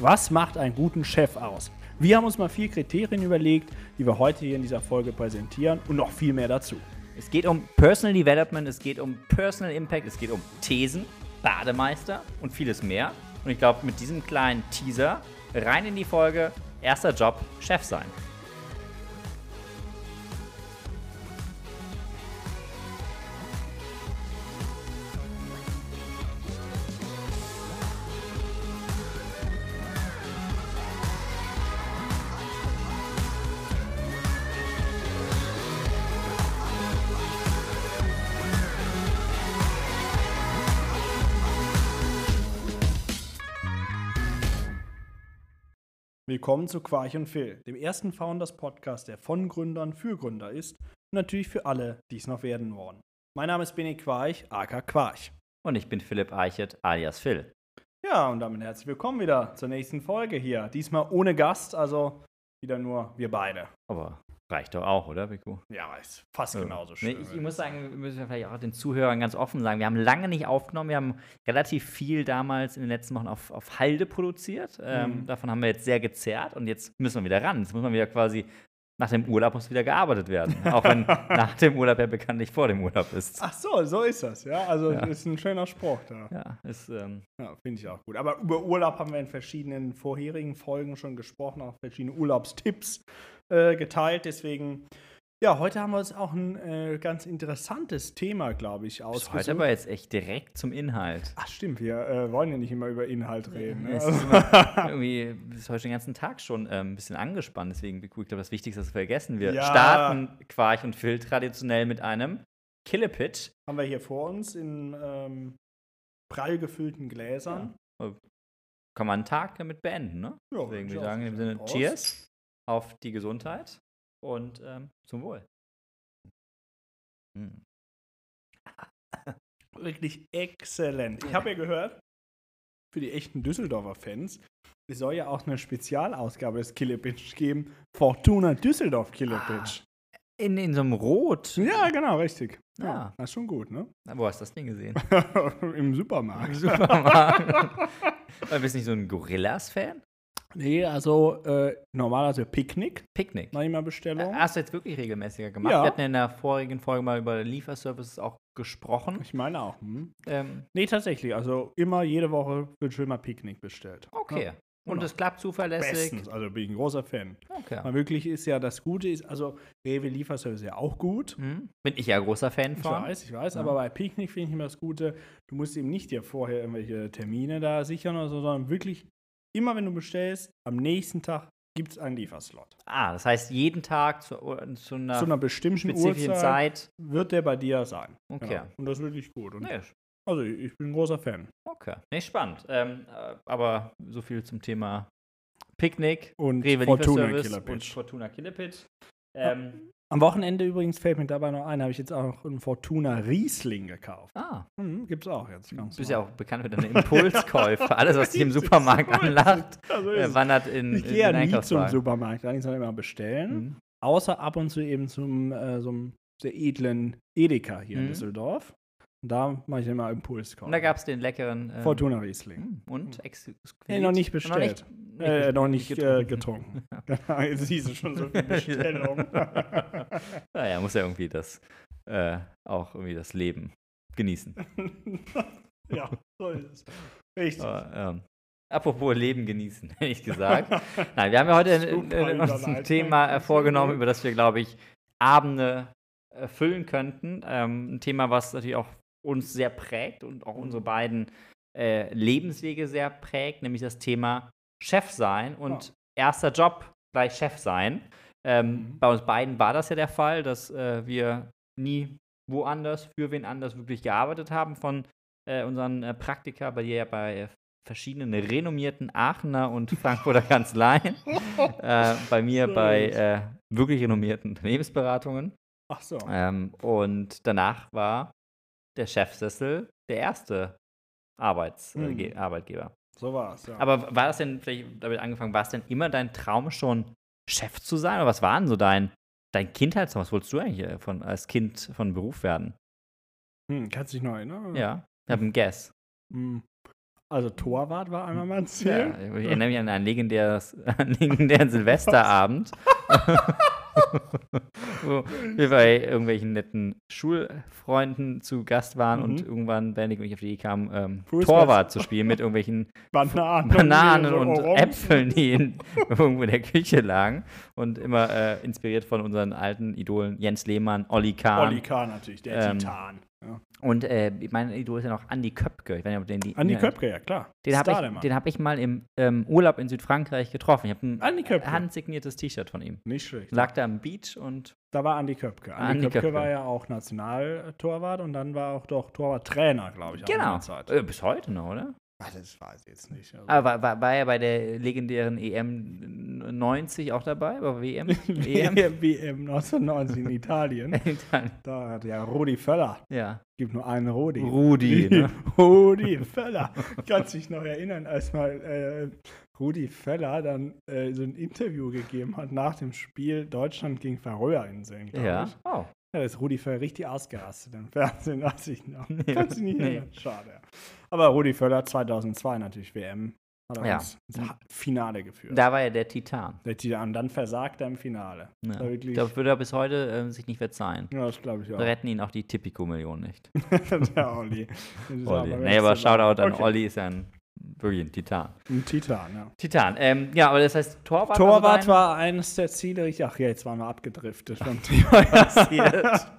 Was macht einen guten Chef aus? Wir haben uns mal vier Kriterien überlegt, die wir heute hier in dieser Folge präsentieren und noch viel mehr dazu. Es geht um Personal Development, es geht um Personal Impact, es geht um Thesen, Bademeister und vieles mehr. Und ich glaube, mit diesem kleinen Teaser rein in die Folge Erster Job, Chef sein. Willkommen zu Quarch und Phil, dem ersten Founders Podcast, der von Gründern für Gründer ist und natürlich für alle, die es noch werden wollen. Mein Name ist Benny Quarch, aka Quarch. Und ich bin Philipp Eichert, alias Phil. Ja, und damit herzlich willkommen wieder zur nächsten Folge hier. Diesmal ohne Gast, also wieder nur wir beide. Aber Reicht doch auch, oder, Vico? Ja, ist fast ja. genauso schön. Nee, ich, ich, muss sagen, wir müssen vielleicht auch den Zuhörern ganz offen sagen, wir haben lange nicht aufgenommen. Wir haben relativ viel damals in den letzten Wochen auf, auf Halde produziert. Ähm, mhm. davon haben wir jetzt sehr gezerrt und jetzt müssen wir wieder ran. Jetzt muss man wieder quasi nach dem Urlaub muss wieder gearbeitet werden. Auch wenn nach dem Urlaub ja bekanntlich vor dem Urlaub ist. Ach so, so ist das, ja. Also ja. ist ein schöner Spruch da. Ja, ähm ja, finde ich auch gut. Aber über Urlaub haben wir in verschiedenen vorherigen Folgen schon gesprochen, auch verschiedene Urlaubstipps äh, geteilt. Deswegen ja, heute haben wir uns auch ein äh, ganz interessantes Thema, glaube ich, ausgesucht. Heute aber jetzt echt direkt zum Inhalt. Ach stimmt, wir äh, wollen ja nicht immer über Inhalt reden. Ne? Also. Ist irgendwie ist heute den ganzen Tag schon äh, ein bisschen angespannt, deswegen, ich glaube, das Wichtigste ist vergessen. Wir ja. starten Quarch und Phil traditionell mit einem Killepitch. Haben wir hier vor uns in ähm, prall gefüllten Gläsern. Ja. Kann man einen Tag damit beenden, ne? Ja, deswegen würde ich sagen, im Sinne Cheers auf die Gesundheit und ähm, zum Wohl. Hm. Wirklich exzellent. Ich habe ja gehört, für die echten Düsseldorfer Fans, es soll ja auch eine Spezialausgabe des Killepitch geben. Fortuna Düsseldorf Killepitch. Ah, in, in so einem Rot. Ja, genau, richtig. Ja, ja. Das ist schon gut, ne? wo hast du das Ding gesehen? Im Supermarkt. Im Supermarkt. Bist du nicht so ein Gorillas-Fan? Nee, also äh, normalerweise Picknick. Picknick. Manchmal Bestellung. Hast du jetzt wirklich regelmäßiger gemacht? Ja. Wir hatten in der vorigen Folge mal über Lieferservices auch gesprochen. Ich meine auch. Hm. Ähm, nee, tatsächlich. Also immer jede Woche wird schon mal Picknick bestellt. Okay. Ja. Und es klappt zuverlässig. Bestens, also bin ich ein großer Fan. Okay. Man wirklich ist ja das Gute ist, also Rewe Lieferservice ist ja auch gut. Mhm. Bin ich ja großer Fan von. Ich weiß, ich weiß, ja. aber bei Picknick finde ich immer das Gute, du musst eben nicht dir vorher irgendwelche Termine da sichern oder so, sondern wirklich immer wenn du bestellst, am nächsten Tag gibt es einen Lieferslot. Ah, das heißt, jeden Tag zu, zu, einer, zu einer, bestimmten spezifischen Uhrzeit Zeit wird der bei dir sein. Okay. Ja, und das ist wirklich gut. Und nee. Also, ich bin ein großer Fan. Okay. Nee, spannend. Ähm, äh, aber so viel zum Thema Picknick und Rewe Fortuna Killer und Fortuna Killepit. Ähm, am Wochenende übrigens fällt mir dabei noch ein, habe ich jetzt auch einen Fortuna Riesling gekauft. Ah. Mhm, es auch jetzt. Du bist ja auch bekannt für deine Impulskäufe. Alles, was dich im Supermarkt anlacht, also äh, wandert in, Ich gehe ja nie zum Supermarkt, eigentlich soll ich immer bestellen. Mhm. Außer ab und zu eben zum äh, so einem sehr edlen Edeka hier mhm. in Düsseldorf. Und da mache ich immer Impulskauf. Und da gab es den leckeren ähm, Fortuna Riesling. Hm, und? Ex nee, noch nicht bestellt. Noch nicht, äh, noch nicht getrunken. Äh, getrunken. Jetzt siehst du schon so viel Bestellung. naja, muss ja irgendwie das äh, auch irgendwie das Leben genießen. ja, so ist es. Richtig. Aber, ähm, Apropos Leben genießen, hätte ich gesagt. Nein, wir haben ja heute ein, Thema vorgenommen, über das wir, glaube ich, Abende füllen könnten. Ähm, ein Thema, was natürlich auch uns sehr prägt und auch unsere beiden äh, Lebenswege sehr prägt, nämlich das Thema Chef sein und ja. erster Job gleich Chef sein. Ähm, mhm. Bei uns beiden war das ja der Fall, dass äh, wir nie woanders, für wen anders wirklich gearbeitet haben von äh, unseren äh, Praktika, bei dir ja bei verschiedenen renommierten Aachener und Frankfurter Kanzleien, äh, bei mir bei äh, wirklich renommierten Unternehmensberatungen. Ach so. Ähm, und danach war der Chefsessel der erste Arbeits äh, hm. Arbeitgeber. So war es, ja. Aber war das denn, vielleicht damit angefangen, war es denn immer dein Traum schon, Chef zu sein? Oder was war denn so dein, dein Kindheitstraum? Was wolltest du eigentlich äh, von, als Kind von Beruf werden? Hm, kannst dich noch erinnern? Ja, ich habe einen Guess. Hm. Also Torwart war einmal mein Ziel. Ja, ich erinnere mich an einen legendären, legendären Silvesterabend. wo wir bei irgendwelchen netten Schulfreunden zu Gast waren mhm. und irgendwann Bendig und ich auf die Idee kam, ähm, Torwart zu spielen mit irgendwelchen Bananen, Bananen und, und Äpfeln, die in, irgendwo in der Küche lagen. Und immer äh, inspiriert von unseren alten Idolen Jens Lehmann, Olli Kahn. Olli Kahn natürlich, der ähm, Titan. Ja. Und äh, mein Idol ist ja noch Andi Köpke. Ich weiß nicht, ob den die, Andi ja, Köpke, ja klar. Den habe ich, hab ich mal im ähm, Urlaub in Südfrankreich getroffen. Ich habe ein Andi Köpke. handsigniertes T-Shirt von ihm. Nicht schlecht. Lag da am Beach und. Da war Andi Köpke. Andi, Andi Köpke, Köpke, war ja auch Nationaltorwart und dann war auch doch Torwarttrainer, glaube ich. Genau. Äh, bis heute noch, oder? Ach, das weiß ich jetzt nicht. Also. Aber war, war, war, er bei der legendären EM 90 auch dabei? Bei WM? EM? WM 1990 in Italien. Italien. Da hat ja Rudi Völler. Ja. Gibt nur einen Rudi. Rudi, ne? Rudi Völler. Kannst dich noch erinnern, als mal äh, Rudi Völler dann äh, so ein Interview gegeben hat nach dem Spiel Deutschland gegen Färöerinseln, Ja. Ich. Oh. Ja, das ist Rudi Völler richtig ausgerastet im Fernsehen, weiß ich noch. Nee, Kannst du nicht nee. Schade. Aber Rudi Völler 2002 natürlich WM. Hat er ja. ins Finale geführt. Da war er der Titan. Der Titan. Und dann versagt er im Finale. Ja. Das, das würde er bis heute äh, sich nicht verzeihen. Ja, das glaube ich auch. Retten ihn auch die Tipico-Millionen nicht. der Olli. Olli. Nee, aber Shoutout an okay. Olli ist ein wirklich ein Titan. Ein Titan, ja. Titan. Ähm, ja, aber das heißt, Torwart, Torwart war eines der Ziele. Ach ja, jetzt waren wir abgedriftet vom Thema.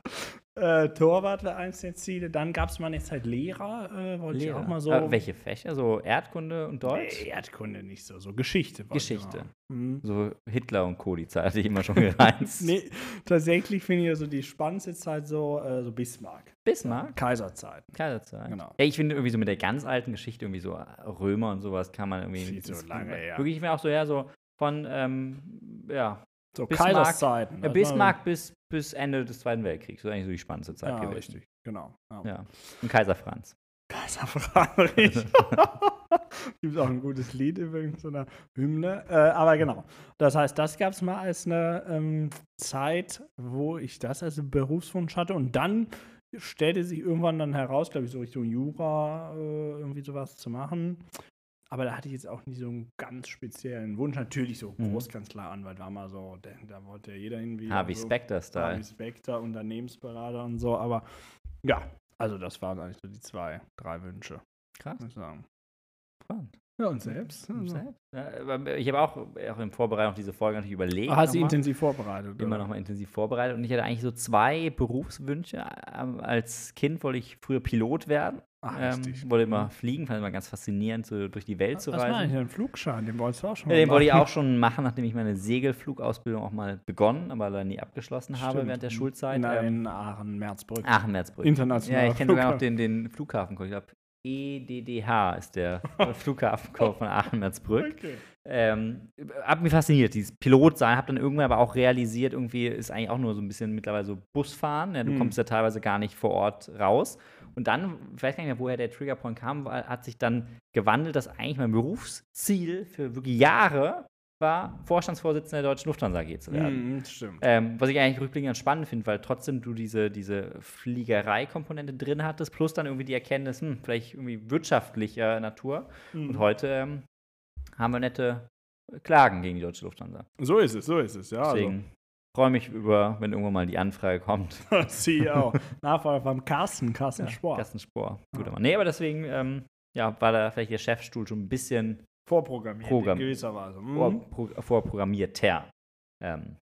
Äh, Torwart war eins der Ziele. Dann gab es mal eine Zeit Lehrer, äh, wollte Lehrer. ich auch mal so. Äh, welche Fächer? So Erdkunde und Deutsch? Nee, Erdkunde nicht so, so Geschichte. Geschichte. Mhm. So Hitler und Co. die Zeit hatte ich immer schon gereizt. nee, tatsächlich finde ich ja so die spannendste Zeit so, äh, so Bismarck. Bismarck? Kaiserzeit. Kaiserzeit. Genau. Ja, ich finde irgendwie so mit der ganz alten Geschichte, irgendwie so Römer und sowas kann man irgendwie. Viel so lange, ja. Wirklich mir auch so, ja, so von, ähm, ja, so Kaiserszeiten. Ja, Bismarck bis, bis Ende des Zweiten Weltkriegs. Das ist eigentlich so die spannendste Zeit ja, gewesen. richtig, genau. Ja. ja. Und Kaiser Franz. Kaiser Franz. Gibt es auch ein gutes Lied übrigens, so eine Hymne. Äh, aber genau. Das heißt, das gab es mal als eine ähm, Zeit, wo ich das als Berufswunsch hatte. Und dann stellte sich irgendwann dann heraus, glaube ich, so Richtung Jura äh, irgendwie sowas zu machen. Aber da hatte ich jetzt auch nicht so einen ganz speziellen Wunsch. Natürlich so mhm. Großkanzleranwalt war mal so, da, da wollte jeder irgendwie. Harvey so, Specter-Style. Harvey Specter, Unternehmensberater und so. Aber ja, also das waren eigentlich so die zwei, drei Wünsche. Krass. Muss ich sagen. Spannend. Ja, und selbst. Und selbst. Ich habe auch, auch in Vorbereitung auf diese Folge natürlich überlegt. Hast du intensiv vorbereitet? Immer nochmal intensiv vorbereitet. Und ich hatte eigentlich so zwei Berufswünsche. Ähm, als Kind wollte ich früher Pilot werden. Ach, ähm, wollte immer mhm. fliegen, fand immer ganz faszinierend, so durch die Welt Was zu reisen. Was war eigentlich ein Flugschein? Den wolltest du auch schon ja, Den wollte ich auch schon machen, nachdem ich meine Segelflugausbildung auch mal begonnen, aber leider nie abgeschlossen Stimmt. habe während der Schulzeit. In, ähm, Aachen-Merzbrück. Aachen-Merzbrück. International. Ja, ich kenne sogar noch den, den Flughafen. Ich glaube, EDDH ist der Flughafencode von Aachen-Merzbrück. Okay. Ähm, hat mich fasziniert, dieses Pilot sein. Hab dann irgendwann aber auch realisiert, irgendwie ist eigentlich auch nur so ein bisschen mittlerweile so Busfahren. Ja, du hm. kommst ja teilweise gar nicht vor Ort raus. Und dann, ich weiß gar nicht mehr, woher der Triggerpoint kam, hat sich dann gewandelt, dass eigentlich mein Berufsziel für wirklich Jahre war, Vorstandsvorsitzender der Deutschen Lufthansa AG zu werden. Mm, stimmt. Ähm, was ich eigentlich rückblickend spannend finde, weil trotzdem du diese, diese Fliegerei-Komponente drin hattest, plus dann irgendwie die Erkenntnis, hm, vielleicht irgendwie wirtschaftlicher Natur. Mm. Und heute ähm, haben wir nette Klagen gegen die Deutsche Lufthansa. So ist es, so ist es, ja. Deswegen also. freue mich über, wenn irgendwann mal die Anfrage kommt. CEO, Nachfolger vom Carsten, Carsten ja, Spohr. Carsten Spohr, guter ja. Mann. Nee, aber deswegen, ähm, ja, war da vielleicht der Chefstuhl schon ein bisschen Vorprogrammiert Program in gewisser Weise. Mhm. Vor, vorprogrammierter. Ähm,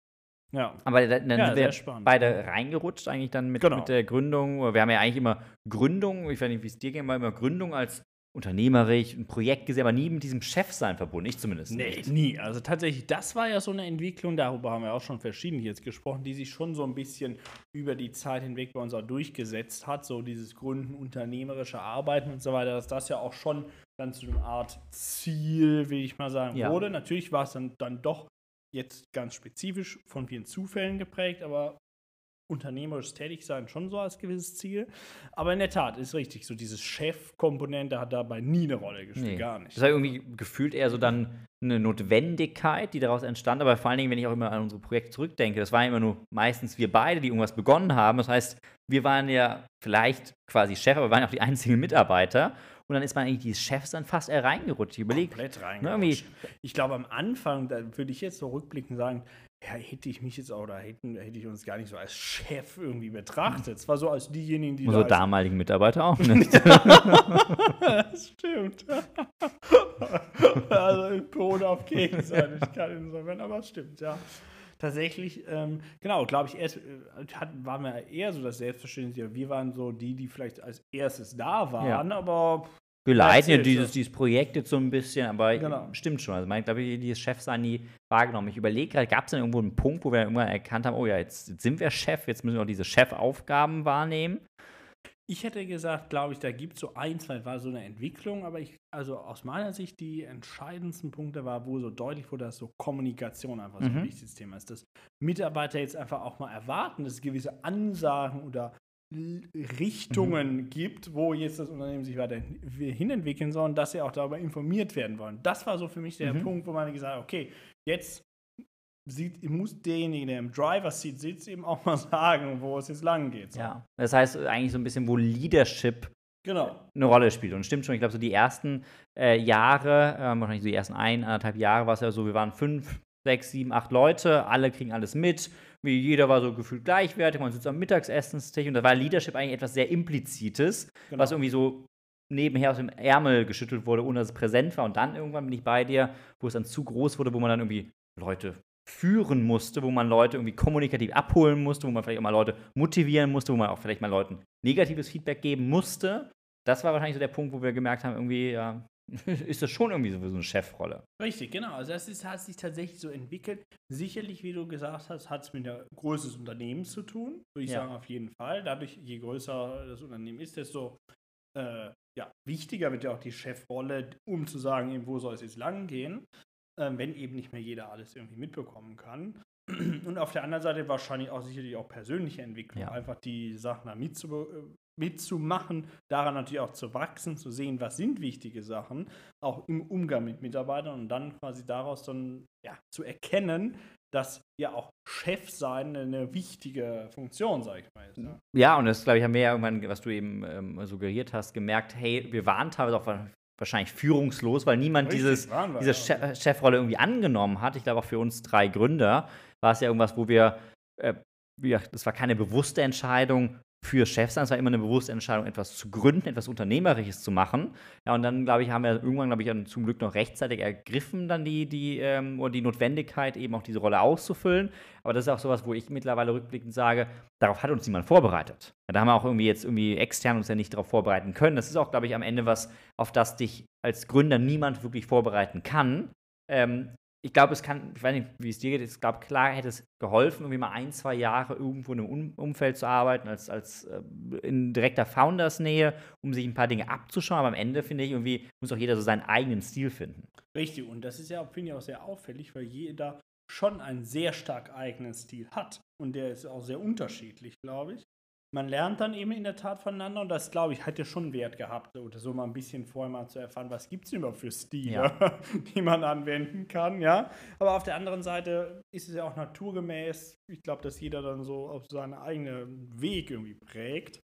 ja. Aber dann, dann ja, sind wir spannend. beide reingerutscht eigentlich dann mit, genau. mit der Gründung. Wir haben ja eigentlich immer Gründung, ich weiß nicht, wie es dir ging, aber immer Gründung als unternehmerisch, ein Projekt gesehen, aber nie mit diesem Chefsein verbunden. Ich zumindest nee, nicht. nie. Also tatsächlich, das war ja so eine Entwicklung, darüber haben wir auch schon verschiedentlich jetzt gesprochen, die sich schon so ein bisschen über die Zeit hinweg bei uns auch durchgesetzt hat. So dieses Gründen, unternehmerische Arbeiten und so weiter, dass das ja auch schon dann zu einer Art Ziel, will ich mal sagen, ja. wurde. Natürlich war es dann, dann doch jetzt ganz spezifisch von vielen Zufällen geprägt, aber unternehmerisch tätig sein schon so als gewisses Ziel. Aber in der Tat ist richtig, so dieses Chef-Komponente hat dabei nie eine Rolle gespielt, nee. gar nicht. Das war irgendwie gefühlt eher so dann eine Notwendigkeit, die daraus entstand. Aber vor allen Dingen, wenn ich auch immer an unsere Projekte zurückdenke, das waren immer nur meistens wir beide, die irgendwas begonnen haben. Das heißt, wir waren ja vielleicht quasi Chef, aber wir waren auch die einzigen Mitarbeiter. und dann ist man eigentlich dieses Chefs dann fast reingerutscht. Ich überlege. Komplett ne, reingerutscht. Ne, ich glaube, am Anfang, da würde ich jetzt so rückblickend sagen, ja, hätte ich mich jetzt auch, oder hätten, hätte ich uns gar nicht so als Chef irgendwie betrachtet. Es war so als diejenigen, die. Unsere da damaligen Mitarbeiter auch nicht. das stimmt. also Ton auf Gegenseitigkeit insofern, aber es stimmt, ja. Tatsächlich, ähm, genau, glaube ich, erst äh, hat, waren wir eher so das Selbstverständnis. Wir waren so die, die vielleicht als erstes da waren, ja. aber wir leiten ja dieses, dieses Projekt jetzt so ein bisschen, aber genau. stimmt schon. Also, ich glaube, dieses Chefsein nie wahrgenommen. Ich überlege gerade, gab es denn irgendwo einen Punkt, wo wir irgendwann erkannt haben, oh ja, jetzt, jetzt sind wir Chef, jetzt müssen wir auch diese Chefaufgaben wahrnehmen? Ich hätte gesagt, glaube ich, da gibt es so ein, zwei, war so eine Entwicklung, aber ich, also aus meiner Sicht, die entscheidendsten Punkte war, wo so deutlich wurde, dass so Kommunikation einfach so ein mhm. wichtiges Thema ist. Dass Mitarbeiter jetzt einfach auch mal erwarten, dass gewisse Ansagen oder Richtungen mhm. gibt, wo jetzt das Unternehmen sich weiter hinentwickeln soll und dass sie auch darüber informiert werden wollen. Das war so für mich der mhm. Punkt, wo man gesagt hat, okay, jetzt sieht, muss derjenige, der im Driver Seat sitzt, eben auch mal sagen, wo es jetzt lang geht. So. Ja, das heißt eigentlich so ein bisschen, wo Leadership genau. eine Rolle spielt. Und stimmt schon, ich glaube, so die ersten äh, Jahre, äh, wahrscheinlich so die ersten ein, anderthalb Jahre war es ja so, wir waren fünf, sechs, sieben, acht Leute, alle kriegen alles mit wie jeder war so gefühlt gleichwertig, man sitzt am Mittagsessenstisch und da war Leadership eigentlich etwas sehr Implizites, genau. was irgendwie so nebenher aus dem Ärmel geschüttelt wurde, ohne dass es präsent war. Und dann irgendwann bin ich bei dir, wo es dann zu groß wurde, wo man dann irgendwie Leute führen musste, wo man Leute irgendwie kommunikativ abholen musste, wo man vielleicht auch mal Leute motivieren musste, wo man auch vielleicht mal Leuten negatives Feedback geben musste. Das war wahrscheinlich so der Punkt, wo wir gemerkt haben, irgendwie, ja, ist das schon irgendwie so eine Chefrolle. Richtig, genau. Also das ist, hat sich tatsächlich so entwickelt. Sicherlich, wie du gesagt hast, hat es mit der Größe des Unternehmens zu tun. Würde ich ja. sagen, auf jeden Fall. Dadurch, je größer das Unternehmen ist, desto äh, ja, wichtiger wird ja auch die Chefrolle, um zu sagen, wo soll es jetzt lang gehen, äh, wenn eben nicht mehr jeder alles irgendwie mitbekommen kann. Und auf der anderen Seite wahrscheinlich auch sicherlich auch persönliche Entwicklung, ja. einfach die Sachen da mitzubekommen mitzumachen, daran natürlich auch zu wachsen, zu sehen, was sind wichtige Sachen, auch im Umgang mit Mitarbeitern und dann quasi daraus dann ja, zu erkennen, dass ja auch Chef sein eine wichtige Funktion, sage ich mal. Ja. ja, und das, glaube ich, haben wir ja irgendwann, was du eben ähm, suggeriert hast, gemerkt, hey, wir waren teilweise auch wahrscheinlich führungslos, weil niemand Richtig, dieses, wir, diese ja. Chefrolle irgendwie angenommen hat. Ich glaube, auch für uns drei Gründer war es ja irgendwas, wo wir, äh, ja, das war keine bewusste Entscheidung, für Chefs sein. Es war immer eine bewusste Entscheidung, etwas zu gründen, etwas Unternehmerisches zu machen. Ja, und dann, glaube ich, haben wir irgendwann, glaube ich, zum Glück noch rechtzeitig ergriffen, dann die, die, ähm, oder die Notwendigkeit, eben auch diese Rolle auszufüllen. Aber das ist auch sowas, wo ich mittlerweile rückblickend sage, darauf hat uns niemand vorbereitet. Ja, da haben wir auch irgendwie jetzt irgendwie extern uns ja nicht darauf vorbereiten können. Das ist auch, glaube ich, am Ende was, auf das dich als Gründer niemand wirklich vorbereiten kann. Ähm, ich glaube, es kann, ich weiß nicht, wie es dir geht, ich glaube, klar hätte es geholfen, irgendwie mal ein, zwei Jahre irgendwo in einem um Umfeld zu arbeiten, als, als äh, in direkter Founders-Nähe, um sich ein paar Dinge abzuschauen. Aber am Ende, finde ich, irgendwie muss auch jeder so seinen eigenen Stil finden. Richtig, und das ist ja, finde ich, auch sehr auffällig, weil jeder schon einen sehr stark eigenen Stil hat. Und der ist auch sehr unterschiedlich, glaube ich man lernt dann eben in der Tat voneinander und das, glaube ich, hat ja schon Wert gehabt, oder so mal ein bisschen vorher mal zu erfahren, was gibt es überhaupt für Stile, ja. die man anwenden kann, ja. Aber auf der anderen Seite ist es ja auch naturgemäß, ich glaube, dass jeder dann so auf seinen eigenen Weg irgendwie prägt.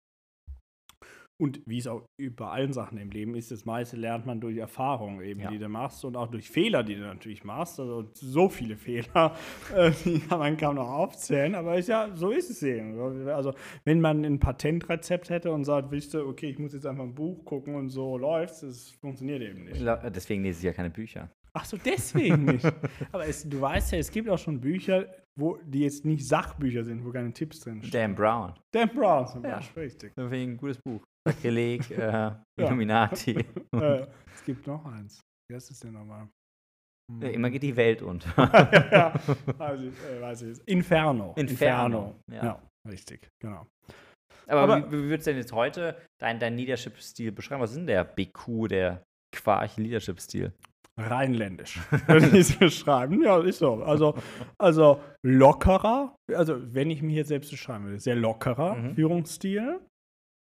Und wie es auch bei allen Sachen im Leben ist, das meiste lernt man durch Erfahrungen eben, ja. die du machst und auch durch Fehler, die du natürlich machst. Also so viele Fehler, äh, die kann man kaum noch aufzählen, aber ist ja, so ist es eben. Also wenn man ein Patentrezept hätte und sagt, wisst ihr, okay, ich muss jetzt einfach ein Buch gucken und so läuft das funktioniert eben nicht. Deswegen lese ich ja keine Bücher. Ach so, deswegen nicht. Aber es, du weißt ja, es gibt auch schon Bücher, wo die jetzt nicht Sachbücher sind, wo keine Tipps drin stehen. Dan Brown. Dan Brown zum Beispiel, ja. richtig. Deswegen ein gutes Buch. Sakrileg, äh, Illuminati. äh, es gibt noch eins. Wie heißt es denn nochmal? Hm. Ja, immer geht die Welt unter. ja, also, äh, weiß ich Inferno. Inferno. Inferno. Ja. ja. richtig, genau. Aber, Aber wie, wie würdest du denn jetzt heute deinen dein Leadership-Stil beschreiben? Was ist denn der BQ, der Quarch-Leadership-Stil? Rheinländisch, würde ich es beschreiben. Ja, ist so. Also, also lockerer, also wenn ich mich jetzt selbst beschreiben würde, sehr lockerer mhm. Führungsstil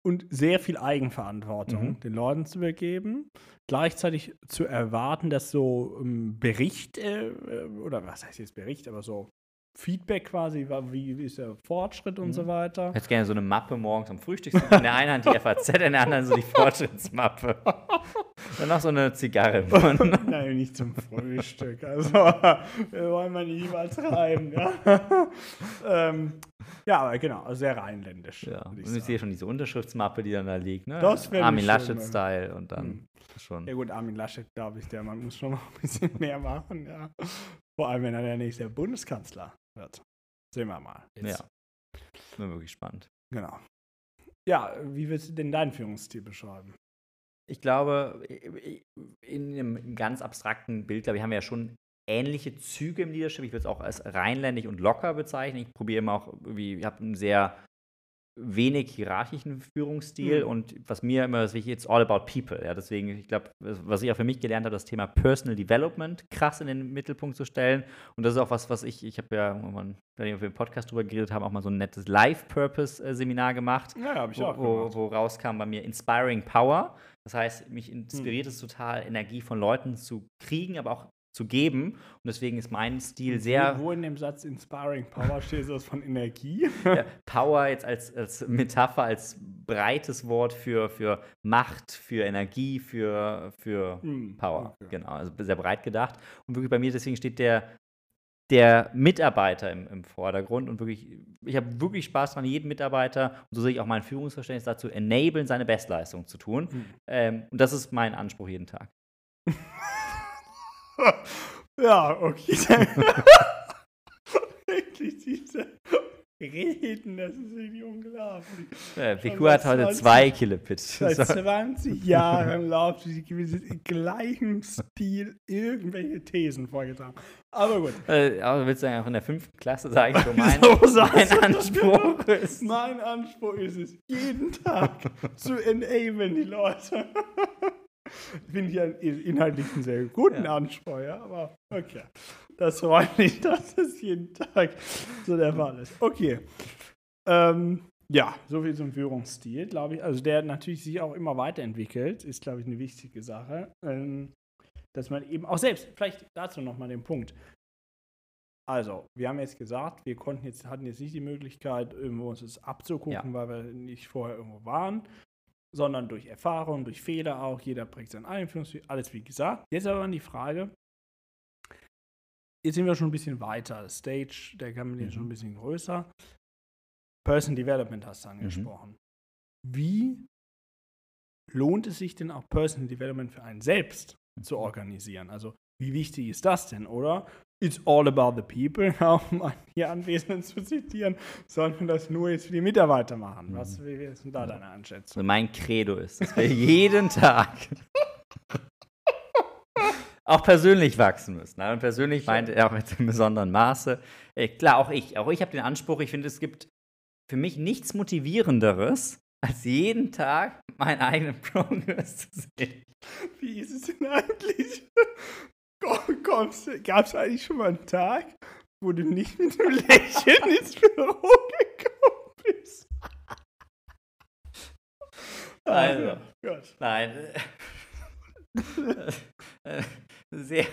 und sehr viel Eigenverantwortung mhm. den Leuten zu übergeben. Gleichzeitig zu erwarten, dass so ein ähm, Bericht, äh, oder was heißt jetzt Bericht, aber so Feedback quasi, wie ist der Fortschritt und mhm. so weiter. Ich hätte gerne so eine Mappe morgens am Frühstück. In der einen Hand die FAZ, in der anderen so die Fortschrittsmappe. Dann noch so eine Zigarre. Nein, nicht zum Frühstück. Also, wir wollen wir niemals rein. Ja, ähm, ja aber genau, sehr rheinländisch. Ja. Und ich, ich sehe schon diese Unterschriftsmappe, die dann da liegt. Ne? Das Armin Laschet-Style und dann hm. schon. Ja, gut, Armin Laschet, glaube ich, der man muss schon mal ein bisschen mehr machen. Ja. Vor allem, wenn er der nächste Bundeskanzler wird. Sehen wir mal. Jetzt. Ja. Bin wirklich spannend. Genau. Ja, wie willst du denn deinen Führungsstil beschreiben? Ich glaube, in einem ganz abstrakten Bild, glaube ich, haben wir ja schon ähnliche Züge im Leadership. Ich würde es auch als rheinländisch und locker bezeichnen. Ich probiere immer auch irgendwie, ich habe einen sehr wenig hierarchischen Führungsstil mhm. und was mir immer das wichtig ist, all about people. Ja, deswegen, ich glaube, was ich auch für mich gelernt habe, das Thema Personal Development krass in den Mittelpunkt zu stellen. Und das ist auch was, was ich, ich habe ja, wenn wir im Podcast drüber geredet haben, auch mal so ein nettes Life-Purpose-Seminar gemacht. Ja, habe ich auch. Wo, wo, rauskam bei mir Inspiring Power. Das heißt, mich inspiriert hm. es total, Energie von Leuten zu kriegen, aber auch zu geben. Und deswegen ist mein Stil sehr. Wo, in dem Satz Inspiring Power steht sowas von Energie? ja, Power jetzt als, als Metapher, als breites Wort für, für Macht, für Energie, für, für hm, Power. Okay. Genau, also sehr breit gedacht. Und wirklich bei mir deswegen steht der, der Mitarbeiter im, im Vordergrund und wirklich, ich habe wirklich Spaß daran, jeden Mitarbeiter, und so sehe ich auch mein Führungsverständnis dazu, enablen, seine Bestleistung zu tun. Hm. Ähm, und das ist mein Anspruch jeden Tag. ja, okay. Wirklich diese Reden, das ist irgendwie unglaublich. Ja, Piku hat heute 20, zwei Kilopitch. Seit 20 Jahren läuft sie im gleichen Stil irgendwelche Thesen vorgetragen. Aber gut. Äh, aber willst du sagen, auch in der fünften Klasse sage ich so, mein, so mein Anspruch ist. Mein Anspruch ist es, jeden Tag zu enablen die Leute. Finde ich einen inhaltlich einen sehr guten ja. Ja, aber okay. Das freut mich, dass es jeden Tag so der Fall ist. Okay. Ähm, ja, soviel zum Führungsstil, glaube ich. Also der natürlich sich auch immer weiterentwickelt, ist, glaube ich, eine wichtige Sache. Ähm, dass man eben auch selbst, vielleicht dazu nochmal den Punkt. Also, wir haben jetzt gesagt, wir konnten jetzt, hatten jetzt nicht die Möglichkeit, irgendwo uns das abzugucken, ja. weil wir nicht vorher irgendwo waren sondern durch Erfahrung, durch Fehler auch. Jeder prägt seinen Einfluss, alles wie gesagt. Jetzt aber die Frage, jetzt sind wir schon ein bisschen weiter. Stage, der kann man mhm. schon ein bisschen größer. Person Development hast du mhm. angesprochen. Mhm. Wie lohnt es sich denn auch Personal Development für einen selbst mhm. zu organisieren? Also wie wichtig ist das denn, oder? It's all about the people, um hier Anwesenden zu zitieren, sollten wir das nur jetzt für die Mitarbeiter machen. Was mhm. wie ist denn da deine Einschätzung? Also mein Credo ist, dass wir jeden Tag auch persönlich wachsen müssen. Und persönlich meint er auch mit einem besonderen Maße. Äh, klar, auch ich. Auch ich habe den Anspruch, ich finde, es gibt für mich nichts Motivierenderes, als jeden Tag meinen eigenen Progress zu sehen. Wie ist es denn eigentlich? Gab es eigentlich schon mal einen Tag, wo du nicht mit einem Lächeln ins Büro gekommen bist? Also, oh nein. Sehr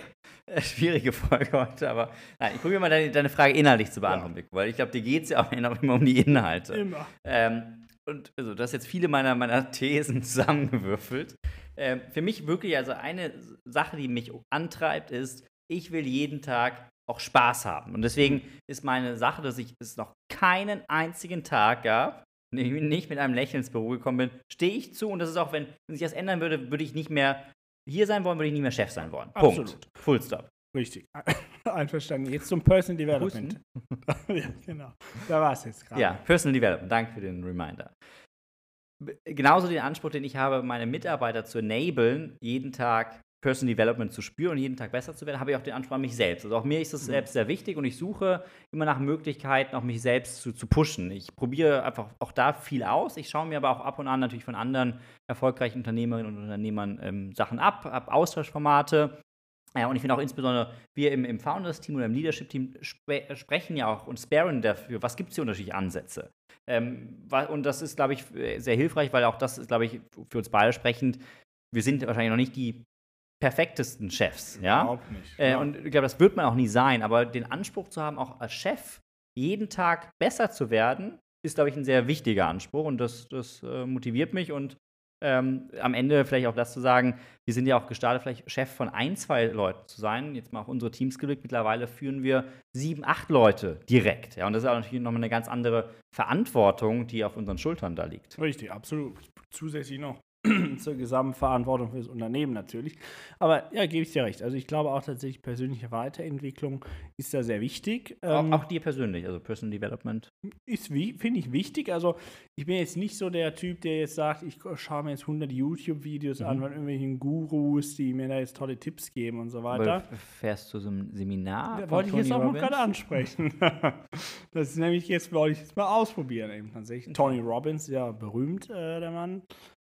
schwierige Folge heute, aber nein, ich probiere mal deine, deine, Frage inhaltlich zu beantworten, ja. weil ich glaube, dir geht es ja auch immer um die Inhalte. Immer. Ähm, und also, du hast jetzt viele meiner, meiner Thesen zusammengewürfelt. Ähm, für mich wirklich, also eine Sache, die mich antreibt, ist, ich will jeden Tag auch Spaß haben. Und deswegen mhm. ist meine Sache, dass ich es noch keinen einzigen Tag gab, in dem ich nicht mit einem Lächeln ins Büro gekommen bin, stehe ich zu. Und das ist auch, wenn, wenn sich das ändern würde, würde ich nicht mehr hier sein wollen, würde ich nicht mehr Chef sein wollen. Absolut. Punkt. Full stop. Richtig. Einverstanden. Jetzt zum Personal Development. ja, genau. Da war es jetzt gerade. Ja, Personal Development. Danke für den Reminder genauso den Anspruch, den ich habe, meine Mitarbeiter zu enablen, jeden Tag Personal Development zu spüren und jeden Tag besser zu werden, habe ich auch den Anspruch an mich selbst. Also auch mir ist das mhm. selbst sehr wichtig und ich suche immer nach Möglichkeiten, auch mich selbst zu, zu pushen. Ich probiere einfach auch da viel aus. Ich schaue mir aber auch ab und an natürlich von anderen erfolgreichen Unternehmerinnen und Unternehmern ähm, Sachen ab, ab Austauschformate. Ja, und ich finde auch insbesondere, wir im, im Founders-Team oder im Leadership-Team spre sprechen ja auch und sparen dafür, was gibt es hier unterschiedliche Ansätze. Ähm, und das ist, glaube ich, sehr hilfreich, weil auch das ist, glaube ich, für uns beide sprechend. Wir sind wahrscheinlich noch nicht die perfektesten Chefs, ja. Überhaupt nicht. Äh, ja. Und ich glaube, das wird man auch nie sein, aber den Anspruch zu haben, auch als Chef jeden Tag besser zu werden, ist, glaube ich, ein sehr wichtiger Anspruch und das, das äh, motiviert mich und ähm, am Ende vielleicht auch das zu sagen, wir sind ja auch gestartet, vielleicht Chef von ein, zwei Leuten zu sein. Jetzt mal auch unsere Teams geblickt. Mittlerweile führen wir sieben, acht Leute direkt. Ja, und das ist auch natürlich nochmal eine ganz andere Verantwortung, die auf unseren Schultern da liegt. Richtig, absolut. Zusätzlich noch zur Gesamtverantwortung für das Unternehmen natürlich. Aber ja, gebe ich dir recht. Also ich glaube auch tatsächlich, persönliche Weiterentwicklung ist da sehr wichtig. Ähm, auch, auch dir persönlich, also Personal Development. ist finde ich wichtig. Also ich bin jetzt nicht so der Typ, der jetzt sagt, ich schaue mir jetzt 100 YouTube-Videos Mhm. an von irgendwelchen Gurus, die mir da jetzt tolle Tipps geben und so weiter. Aber fährst du so ein Seminar? Da wollte ich jetzt auch noch gerade ansprechen. das ist nämlich jetzt, wollte ich jetzt mal ausprobieren eben tatsächlich. Tony Robbins, ja berühmt, äh, der Mann.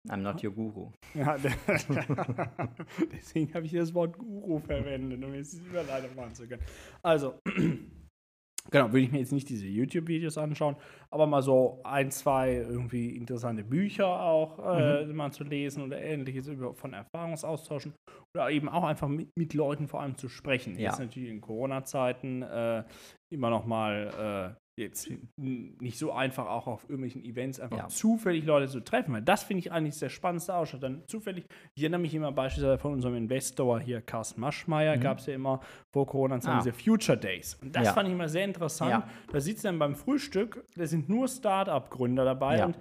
I'm not your guru. Ja, deswegen habe ich das Wort Guru verwendet, um jetzt die Überleitung machen zu können. Also, genau, würde ich mir jetzt nicht diese YouTube-Videos anschauen, aber mal so ein, zwei irgendwie interessante Bücher auch äh, mal zu lesen oder ähnliches über, von Erfahrungsaustauschen oder eben auch einfach mit, mit Leuten vor allem zu sprechen. Ja. Jetzt natürlich in Corona-Zeiten äh, immer noch mal äh, jetzt nicht so einfach auch auf irgendwelchen Events einfach Ja. zufällig Leute zu treffen, weil das finde ich eigentlich der spannendste Ausschnitt. Dann zufällig, ich erinnere mich immer beispielsweise von unserem Investor hier, Carsten Maschmeyer, Mhm. gab es ja immer vor Corona Ah. diese Future Days. Und das Ja. fand ich immer sehr interessant. Ja. Da sitzt dann beim Frühstück, da sind nur Start-up-Gründer dabei und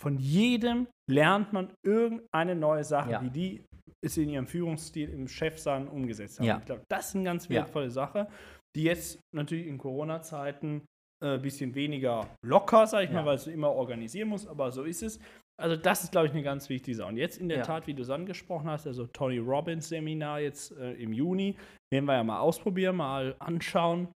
von jedem lernt man irgendeine neue Sache, wie die es in ihrem Führungsstil im Chefsein umgesetzt haben. Ich glaube, das ist eine ganz wertvolle Sache, die jetzt natürlich in Corona-Zeiten ein äh, bisschen weniger locker, sag ich Ja. mal, weil du immer organisieren musst, aber so ist es. Also das ist, glaube ich, eine ganz wichtige Sache. Und jetzt in der Ja. Tat, wie du es angesprochen hast, also Tony Robbins Seminar jetzt äh, im Juni, werden wir ja mal ausprobieren, mal anschauen,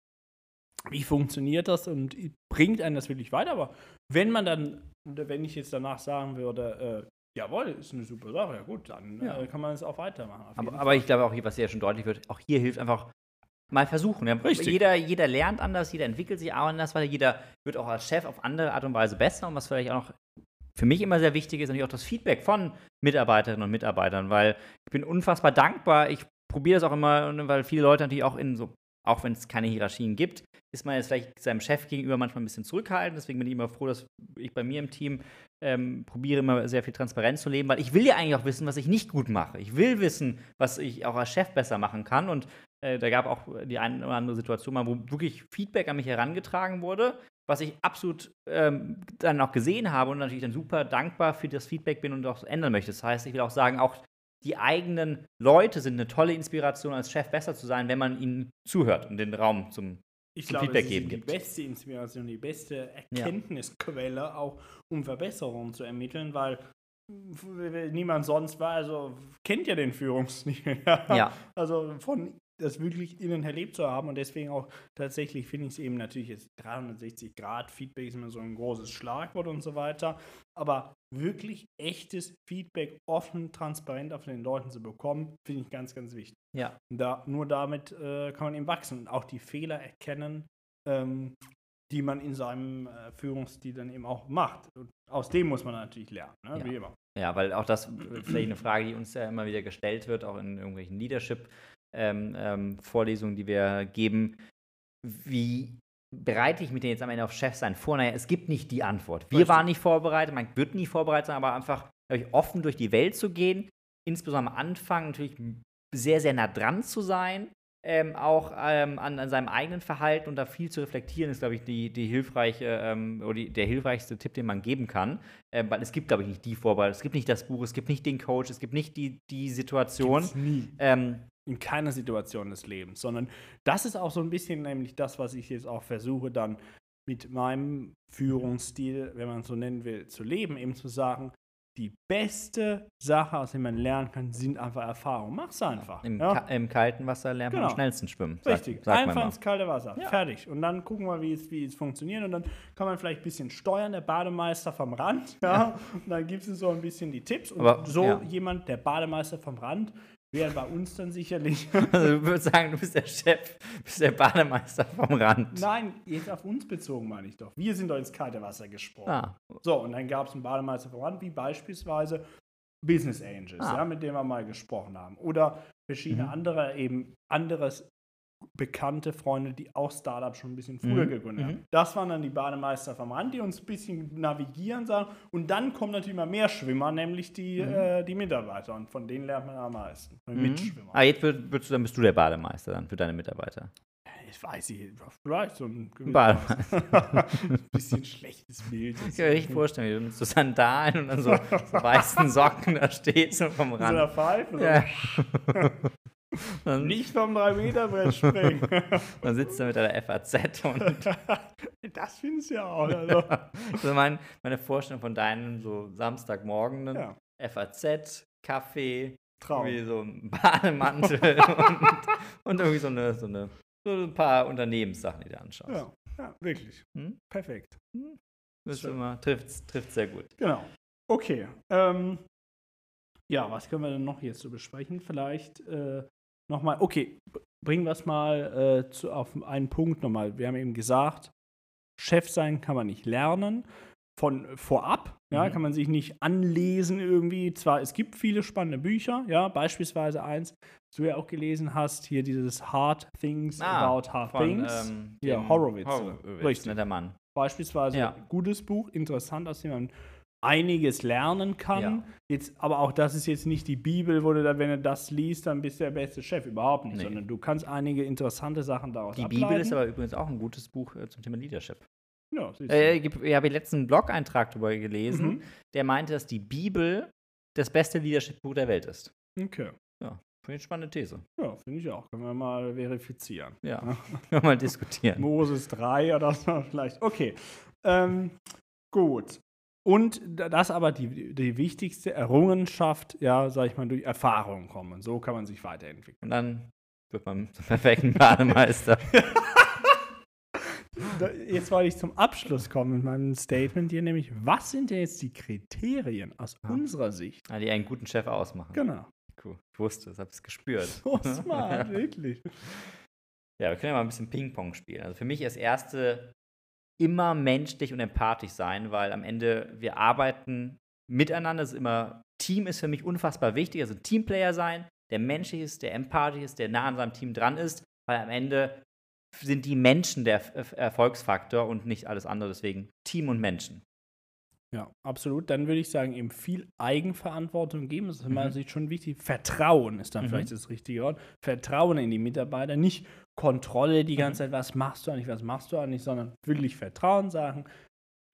wie funktioniert das und bringt einen das wirklich weiter. Aber wenn man dann, wenn ich jetzt danach sagen würde, äh, jawohl, ist eine super Sache, ja gut, dann Ja. äh, kann man es auch weitermachen. Aber, aber ich glaube auch, hier, was hier schon deutlich wird, auch hier hilft einfach mal versuchen. Richtig. Jeder, jeder lernt anders, jeder entwickelt sich auch anders, weil jeder wird auch als Chef auf andere Art und Weise besser. Und was vielleicht auch noch für mich immer sehr wichtig ist, natürlich auch das Feedback von Mitarbeiterinnen und Mitarbeitern, weil ich bin unfassbar dankbar. Ich probiere das auch immer, weil viele Leute natürlich auch in so, auch wenn es keine Hierarchien gibt, ist man jetzt vielleicht seinem Chef gegenüber manchmal ein bisschen zurückhaltend. Deswegen bin ich immer froh, dass ich bei mir im Team ähm, probiere immer sehr viel Transparenz zu leben, weil ich will ja eigentlich auch wissen, was ich nicht gut mache. Ich will wissen, was ich auch als Chef besser machen kann. Und äh, da gab auch die eine oder andere Situation mal, wo wirklich Feedback an mich herangetragen wurde, was ich absolut ähm, dann auch gesehen habe und natürlich dann super dankbar für das Feedback bin und auch ändern möchte. Das heißt, ich will auch sagen, auch die eigenen Leute sind eine tolle Inspiration, als Chef besser zu sein, wenn man ihnen zuhört und den Raum zum Ich zum glaube, Feedback es ist geben die gibt. beste Inspiration, die beste Erkenntnisquelle auch, um Verbesserungen zu ermitteln, weil niemand sonst war, also kennt ja den Führungsstil. Ja. Also von das wirklich innen erlebt zu haben und deswegen auch tatsächlich finde ich es eben natürlich jetzt 360 Grad Feedback ist immer so ein großes Schlagwort und so weiter, aber wirklich echtes Feedback offen, transparent auf den Leuten zu bekommen, finde ich ganz, ganz wichtig. Ja. Da, nur damit äh, kann man eben wachsen und auch die Fehler erkennen, ähm, die man in seinem äh, Führungsstil dann eben auch macht. Und aus dem muss man natürlich lernen, ne? Ja. wie immer. Ja, weil auch das äh, vielleicht eine Frage, die uns ja immer wieder gestellt wird, auch in irgendwelchen Leadership-Vorlesungen, die wir geben. Wie bereite ich mich denn jetzt am Ende auf Chef sein vor? Naja, es gibt nicht die Antwort. Wir waren nicht vorbereitet, man wird nie vorbereitet sein, aber einfach ich, offen durch die Welt zu gehen, insbesondere am Anfang natürlich sehr, sehr nah dran zu sein, ähm, auch ähm, an, an seinem eigenen Verhalten und da viel zu reflektieren, ist, glaube ich, die, die hilfreiche ähm, oder die, der hilfreichste Tipp, den man geben kann. Ähm, weil es gibt, glaube ich, nicht die Vorbereitung, es gibt nicht das Buch, es gibt nicht den Coach, es gibt nicht die, die Situation. In keiner Situation des Lebens, sondern das ist auch so ein bisschen nämlich das, was ich jetzt auch versuche dann mit meinem Führungsstil, wenn man es so nennen will, zu leben, eben zu sagen, die beste Sache, aus der man lernen kann, sind einfach Erfahrungen. Mach's einfach. im, ja? ka im kalten Wasser lernt man am Genau. schnellsten schwimmen. sagt- Richtig, man einfach ins kalte Wasser. Ja. Fertig. Und dann gucken wir, wie es, wie es funktioniert. Und dann kann man vielleicht ein bisschen steuern, der Bademeister vom Rand. Ja? Und dann gibt es so ein bisschen die Tipps. Und Aber, so ja. jemand, der Bademeister vom Rand, wäre bei uns dann sicherlich. Also, du würdest sagen, du bist der Chef, bist der Bademeister vom Rand. Nein, jetzt auf uns bezogen meine ich doch. Wir sind doch ins kalte Wasser gesprungen. Ah, So, und dann gab es einen Bademeister voran, wie beispielsweise Business Angels, Ah. ja, mit denen wir mal gesprochen haben. Oder verschiedene Mhm. andere, eben anderes bekannte Freunde, die auch Startup schon ein bisschen früher Mhm. gegründet haben. Mhm. Das waren dann die Bademeister vom Rand, die uns ein bisschen navigieren sagen. Und dann kommen natürlich immer mehr Schwimmer, nämlich die, Mhm. äh, die Mitarbeiter. Und von denen lernt man am meisten. Den Mhm. Mitschwimmern. Ah, jetzt würdest du, dann bist du der Bademeister dann für deine Mitarbeiter. Ich weiß nicht, vielleicht so ein Bademeister. ein bisschen schlechtes Bild. Ich kann mir richtig vorstellen, wie du mit so Sandalen und dann so, so weißen Socken da stehst und vom Mit so einer Rand. Pfeife. Ja. Dann, Nicht vom 3-Meter-Brett springen. dann sitzt du mit deiner FAZ und das findest du ja auch. Also. so mein, meine Vorstellung von deinem so Samstagmorgen, Ja, FAZ, Kaffee, Traum. irgendwie so ein Bademantel und, und irgendwie so eine, so eine so ein paar Unternehmenssachen, die du anschaust. Ja, ja, wirklich. Hm? Perfekt. Das ist Schön. immer, trifft, trifft sehr gut. Genau. Okay. Ähm, ja, was können wir denn noch jetzt so besprechen? Vielleicht äh, nochmal, okay, bringen wir es mal äh, zu, auf einen Punkt nochmal. Wir haben eben gesagt, Chef sein kann man nicht lernen. Von vorab, ja, Mhm. kann man sich nicht anlesen irgendwie. Zwar, es gibt viele spannende Bücher, ja, beispielsweise eins, das du ja auch gelesen hast, hier dieses Hard Things About Hard Things. ähm, Ja, dem Horowitz. Horowitz, Richtig. ne, der Mann. Beispielsweise Ja. gutes Buch, interessant, aus dem man einiges lernen kann. Ja. Jetzt, aber auch das ist jetzt nicht die Bibel, wo du da, wenn du das liest, dann bist du der beste Chef. Überhaupt nicht, Nee. sondern du kannst einige interessante Sachen daraus Die ableiten. Bibel ist aber übrigens auch ein gutes Buch äh, zum Thema Leadership. ja, siehst du. Äh, ich habe letzten einen Blog-Eintrag darüber gelesen, Mhm. der meinte, dass die Bibel das beste Leadership-Buch der Welt ist. Okay. Finde ich eine spannende These. Ja, finde ich auch. Können wir mal verifizieren. Ja, können wir mal diskutieren. Moses 3 oder so vielleicht. Okay. Ähm, gut. Und da- das aber die, die wichtigste Errungenschaft, ja, sag ich mal, durch Erfahrung kommen. Und so kann man sich weiterentwickeln. Und dann wird man zum perfekten Bademeister. Jetzt wollte ich zum Abschluss kommen mit meinem Statement hier, nämlich, was sind denn jetzt die Kriterien aus Ja. unserer Sicht? Ah, die einen guten Chef ausmachen. Genau. Cool. Ich wusste es, habe es gespürt. So smart, wirklich. Ja, wir können ja mal ein bisschen Ping-Pong spielen. Also für mich ist erste immer menschlich und empathisch sein, weil am Ende wir arbeiten miteinander. Es ist immer, Team ist für mich unfassbar wichtig. Also Teamplayer sein, der menschlich ist, der empathisch ist, der nah an seinem Team dran ist, weil am Ende sind die Menschen der Erfolgsfaktor und nicht alles andere. Deswegen Team und Menschen. Ja, absolut. Dann würde ich sagen, eben viel Eigenverantwortung geben. Das ist aus meiner Mhm. Sicht schon wichtig. Vertrauen ist dann Mhm. vielleicht das richtige Wort. Vertrauen in die Mitarbeiter. Nicht Kontrolle die ganze Mhm. Zeit, was machst du eigentlich, was machst du eigentlich, sondern wirklich Vertrauen sagen.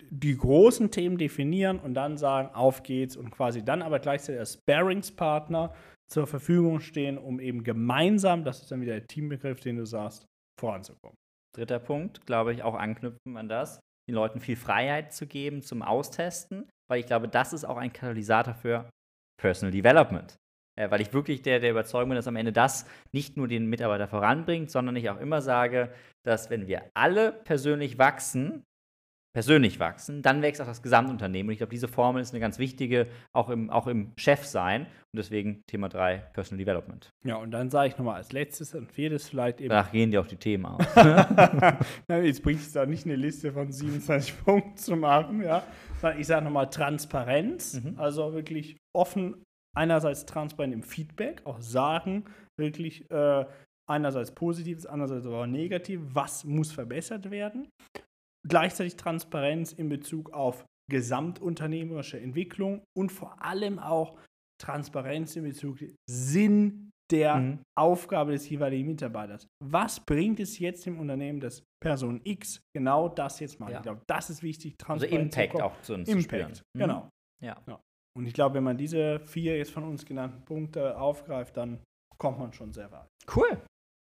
Die großen Themen definieren und dann sagen, auf geht's und quasi dann aber gleichzeitig als Bearingspartner zur Verfügung stehen, um eben gemeinsam, das ist dann wieder der Teambegriff, den du sagst, voranzukommen. Dritter Punkt, glaube ich, auch anknüpfen an das, den Leuten viel Freiheit zu geben zum Austesten, weil ich glaube, das ist auch ein Katalysator für Personal Development. Äh, weil ich wirklich der, der Überzeugung bin, dass am Ende das nicht nur den Mitarbeiter voranbringt, sondern ich auch immer sage, dass wenn wir alle persönlich wachsen, persönlich wachsen, dann wächst auch das Gesamtunternehmen. Und ich glaube, diese Formel ist eine ganz wichtige, auch im, auch im Chef sein. Und deswegen Thema 3, Personal Development. Ja, und dann sage ich nochmal als letztes und viertes vielleicht eben Danach gehen dir auch die Themen aus. Jetzt bringt es da nicht eine Liste von 27 Punkten zu machen, ja. Ich sage nochmal Transparenz, Mhm. also wirklich offen, einerseits transparent im Feedback, auch sagen, wirklich äh, einerseits Positives, andererseits aber auch negativ, was muss verbessert werden. Gleichzeitig Transparenz in Bezug auf gesamtunternehmerische Entwicklung und vor allem auch Transparenz in Bezug Sinn der Mhm. Aufgabe des jeweiligen Mitarbeiters. Was bringt es jetzt dem Unternehmen, dass Person X genau das jetzt macht? Ja. Ich glaube, das ist wichtig. Also Transparenz Impact zu kommen. auch zu uns zu Impact, spüren. Mhm. genau. Ja. Und ich glaube, wenn man diese vier jetzt von uns genannten Punkte aufgreift, dann kommt man schon sehr weit. Cool.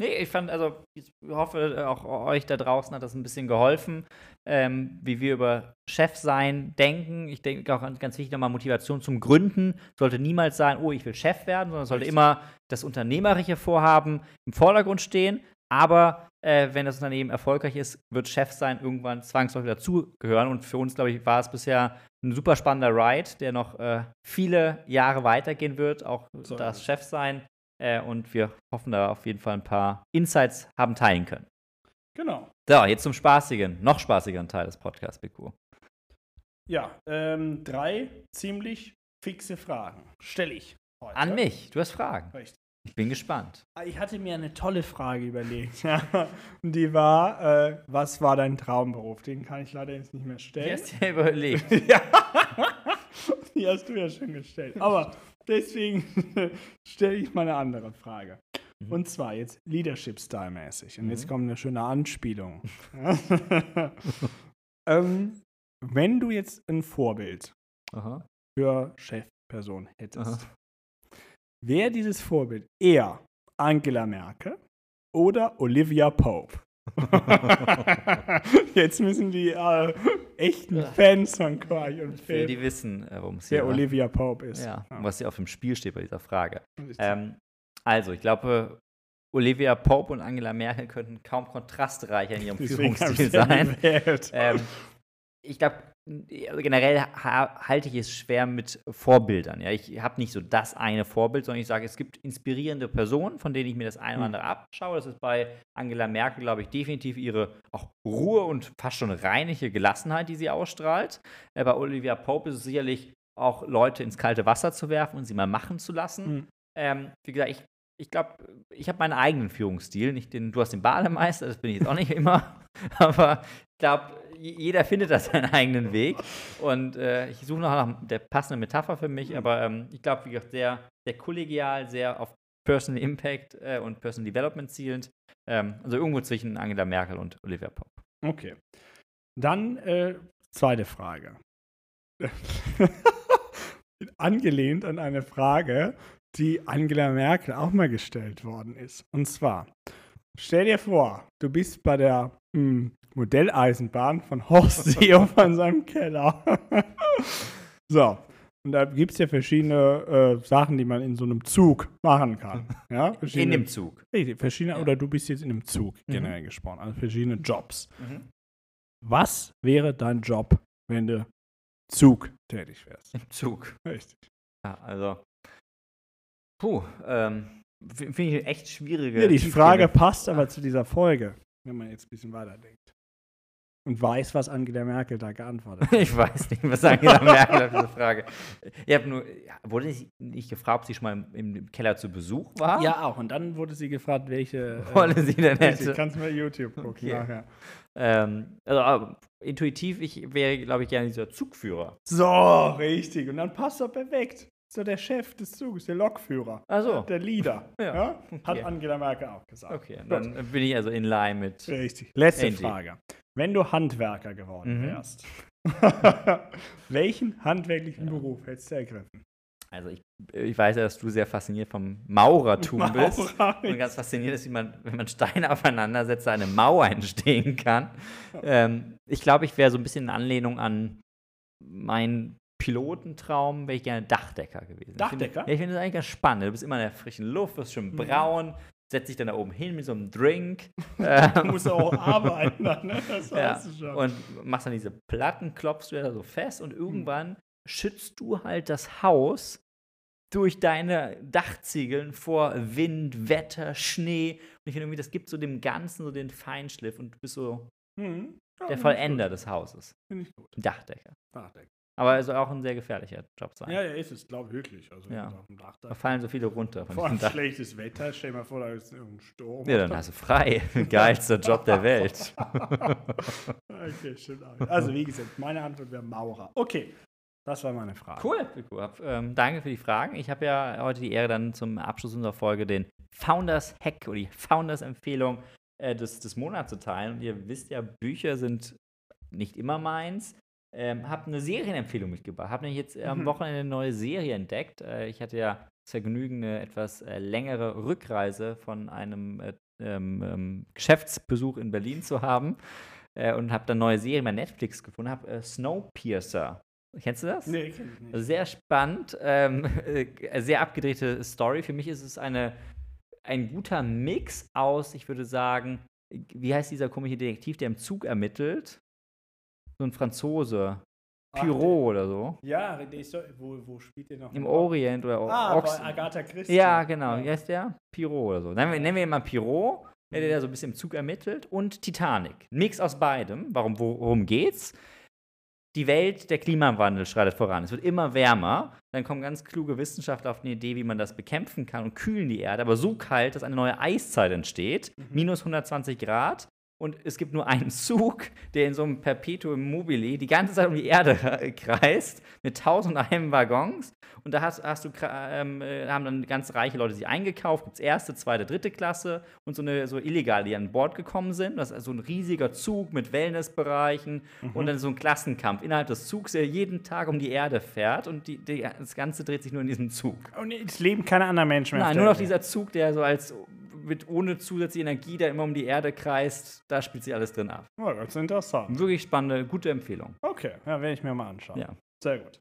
Nee, ich fand, also, ich hoffe, auch euch da draußen hat das ein bisschen geholfen, ähm, wie wir über Chefsein denken. Ich denke auch ganz wichtig nochmal, Motivation zum Gründen sollte niemals sein, oh, ich will Chef werden, sondern es sollte immer das unternehmerische Vorhaben im Vordergrund stehen. Aber äh, wenn das Unternehmen erfolgreich ist, wird Chefsein irgendwann zwangsläufig dazugehören. Und für uns, glaube ich, war es bisher ein super spannender Ride, der noch äh, viele Jahre weitergehen wird, auch So das ist es. Chefsein. Äh, und wir hoffen da auf jeden Fall ein paar Insights haben teilen können. Genau. So, jetzt zum spaßigen, noch spaßigeren Teil des Podcasts, BQ. Ja, ähm, drei ziemlich fixe Fragen stelle ich heute. An mich, du hast Fragen. Richtig. Ich bin gespannt. Ah, ich hatte mir eine tolle Frage überlegt. Und die war, äh, was war dein Traumberuf? Den kann ich leider jetzt nicht mehr stellen. Die hast du ja überlegt. ja. Die hast du ja schon gestellt. Aber deswegen stelle ich mal eine andere Frage. Mhm. Und zwar jetzt Leadership-Style-mäßig. Und mhm. jetzt kommt eine schöne Anspielung. ähm, wenn du jetzt ein Vorbild Aha. für Chefperson hättest, wäre dieses Vorbild eher Angela Merkel oder Olivia Pope? Jetzt müssen die äh, echten Fans von Quark und Phil, die wissen, äh, worum es hier Wer Olivia Pope ist. Ja, ja. was hier auf dem Spiel steht bei dieser Frage. Ähm, also, ich glaube, Olivia Pope und Angela Merkel könnten kaum kontrastreicher in ihrem Deswegen Führungsstil sein. Ähm, ich glaube, also generell halte ich es schwer mit Vorbildern. Ja? Ich habe nicht so das eine Vorbild, sondern ich sage, es gibt inspirierende Personen, von denen ich mir das eine oder hm. andere abschaue. Das ist bei Angela Merkel, glaube ich, definitiv ihre auch Ruhe und fast schon reinliche Gelassenheit, die sie ausstrahlt. Äh, bei Olivia Pope ist es sicherlich auch Leute ins kalte Wasser zu werfen und sie mal machen zu lassen. Mhm. Ähm, wie gesagt, ich ich glaube, ich habe meinen eigenen Führungsstil. Nicht den, du hast den Bademeister, das bin ich jetzt auch nicht immer. Aber glaube, jeder findet da seinen eigenen Weg. Und äh, ich suche noch nach der passenden Metapher für mich. Aber ähm, ich glaube, wie gesagt, sehr, sehr kollegial, sehr auf Personal Impact äh, und Personal Development zielend. Ähm, also irgendwo zwischen Angela Merkel und Olivia Pop. Okay. Dann äh, zweite Frage. Angelehnt an eine Frage, die Angela Merkel auch mal gestellt worden ist. Und zwar, stell dir vor, du bist bei der mh, hm, Modelleisenbahn von Horst Seehofer in seinem Keller. so, und da gibt es ja verschiedene äh, Sachen, die man in so einem Zug machen kann. Ja? In dem Zug. Verschiedene, ja. Oder du bist jetzt in einem Zug, mhm. generell gesprochen. Also verschiedene Jobs. Mhm. Was wäre dein Job, wenn du Zug tätig wärst? Im Zug. Richtig. Ja, also Puh, ähm, finde ich echt schwierige. Ja, die Frage passt aber zu dieser Folge, wenn man jetzt ein bisschen weiterdenkt. Und weiß, was Angela Merkel da geantwortet hat. ich weiß nicht, was Angela Merkel auf diese Frage. Ich habe nur, wurde ich nicht gefragt, ob sie schon mal im, im, Keller zu Besuch war? Ja, auch. Und dann wurde sie gefragt, welche Rolle äh, sie denn hätte. Ich kann es mal YouTube gucken okay. nachher. Ähm, also intuitiv, ich wäre, glaube ich, gerne dieser Zugführer. So, richtig. Und dann passt er perfekt so der Chef des Zuges, der Lokführer. Also Der Leader. ja. ja? Hat okay. Angela Merkel auch gesagt. Okay, dann Gut. bin ich also in line mit. Richtig. Letzte Angie. Frage. Wenn du Handwerker geworden mhm. wärst, welchen handwerklichen ja. Beruf hättest du ergriffen? Also ich, ich weiß ja, dass du sehr fasziniert vom Maurertum Maurer bist. Und ganz fasziniert ist, wie man, wenn man Steine aufeinander setzt, eine Mauer entstehen kann. Ähm, ich glaube, ich wäre so ein bisschen in Anlehnung an mein Pilotentraum wäre ich gerne Dachdecker gewesen. Dachdecker? Ich finde, ja, ich finde das eigentlich ganz spannend. Du bist immer in der frischen Luft, wirst schon mhm. braun, setzt dich dann da oben hin mit so einem Drink. du musst auch arbeiten, ne? das ja. du schon. Und machst dann diese Platten, klopfst du da so fest und irgendwann mhm. schützt du halt das Haus durch deine Dachziegeln vor Wind, Wetter, Schnee. Und ich finde irgendwie, das gibt so dem Ganzen so den Feinschliff und du bist so mhm. ja, der Vollender des Hauses. Finde ich gut. Dachdecker. Dachdecker. Aber es soll auch ein sehr gefährlicher Job sein. Ja, ja, ist es, glaube ich, wirklich. Also, ja. da, fallen so viele runter. Vor allem schlechtes Wetter, stell dir mal vor, da ist irgendein Sturm. Ja, dann hast du frei. Geilster Job der Welt. okay, auch. Also, wie gesagt, meine Antwort wäre Maurer. Okay, das war meine Frage. Cool, cool. Ähm, danke für die Fragen. Ich habe ja heute die Ehre, dann zum Abschluss unserer Folge den Founders Hack oder die Founders Empfehlung äh, des, des Monats zu teilen. Und ihr wisst ja, Bücher sind nicht immer meins. Ähm, habe eine Serienempfehlung mitgebracht. Habe nämlich jetzt am mhm. Wochenende eine neue Serie entdeckt. Äh, ich hatte ja das Vergnügen, eine etwas äh, längere Rückreise von einem äh, ähm, ähm, Geschäftsbesuch in Berlin zu haben äh, und habe dann neue Serien bei Netflix gefunden. Habe äh, Snowpiercer. Kennst du das? Nee, kenn ich nicht. Sehr spannend, ähm, äh, sehr abgedrehte Story. Für mich ist es eine, ein guter Mix aus, ich würde sagen, wie heißt dieser komische Detektiv, der im Zug ermittelt? So ein Franzose. Pyro oder so. Ja, wo, wo spielt der noch? Im Orient oder Ah, Ox bei Agatha Christie. Ja, genau. Ja. Wie heißt der? Pyro oder so. Nennen wir, nennen wir ihn mal Pyro, der, der so ein bisschen im Zug ermittelt. Und Titanic. Mix aus beidem. Warum, worum geht's? die Welt, der Klimawandel schreitet voran. Es wird immer wärmer. Dann kommen ganz kluge Wissenschaftler auf eine Idee, wie man das bekämpfen kann und kühlen die Erde, aber so kalt, dass eine neue Eiszeit entsteht. Mhm. Minus 120 Grad und es gibt nur einen Zug, der in so einem Perpetuum mobile die ganze Zeit um die Erde kreist, mit tausend einem Waggons. Und da hast, hast du, ähm, äh, haben dann ganz reiche Leute sich eingekauft. Gibt es erste, zweite, dritte Klasse und so eine so illegal, die an Bord gekommen sind. Das ist also ein riesiger Zug mit Wellnessbereichen mhm. und dann so ein Klassenkampf innerhalb des Zugs, der jeden Tag um die Erde fährt und die, die, das Ganze dreht sich nur in diesem Zug. Und es leben keine anderen Menschen mehr. Nein, nur noch dieser Zug, der so als mit ohne zusätzliche Energie, der immer um die Erde kreist, da spielt sich alles drin ab. Oh, ganz interessant. Wirklich spannende, gute Empfehlung. Okay, ja, werde ich mir mal anschauen. Ja. Sehr gut.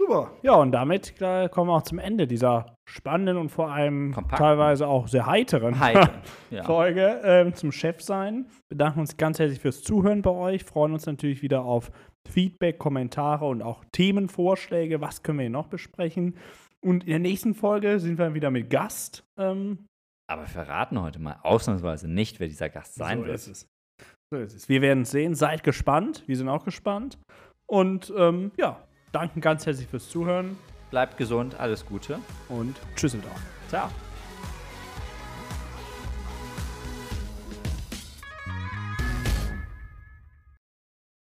Super. Ja, und damit kommen wir auch zum Ende dieser spannenden und vor allem Kompakten. teilweise auch sehr heiteren Heiter, ja. Folge ähm, zum Chefsein. Bedanken uns ganz herzlich fürs Zuhören bei euch. Freuen uns natürlich wieder auf Feedback, Kommentare und auch Themenvorschläge. Was können wir hier noch besprechen? Und in der nächsten Folge sind wir wieder mit Gast. Ähm, aber wir verraten heute mal ausnahmsweise nicht, wer dieser Gast sein so wird. Ist es. So ist es. Wir werden es sehen. Seid gespannt. Wir sind auch gespannt. Und ähm, ja, danken ganz herzlich fürs Zuhören. Bleibt gesund, alles Gute. Und tschüss und auch. Ciao.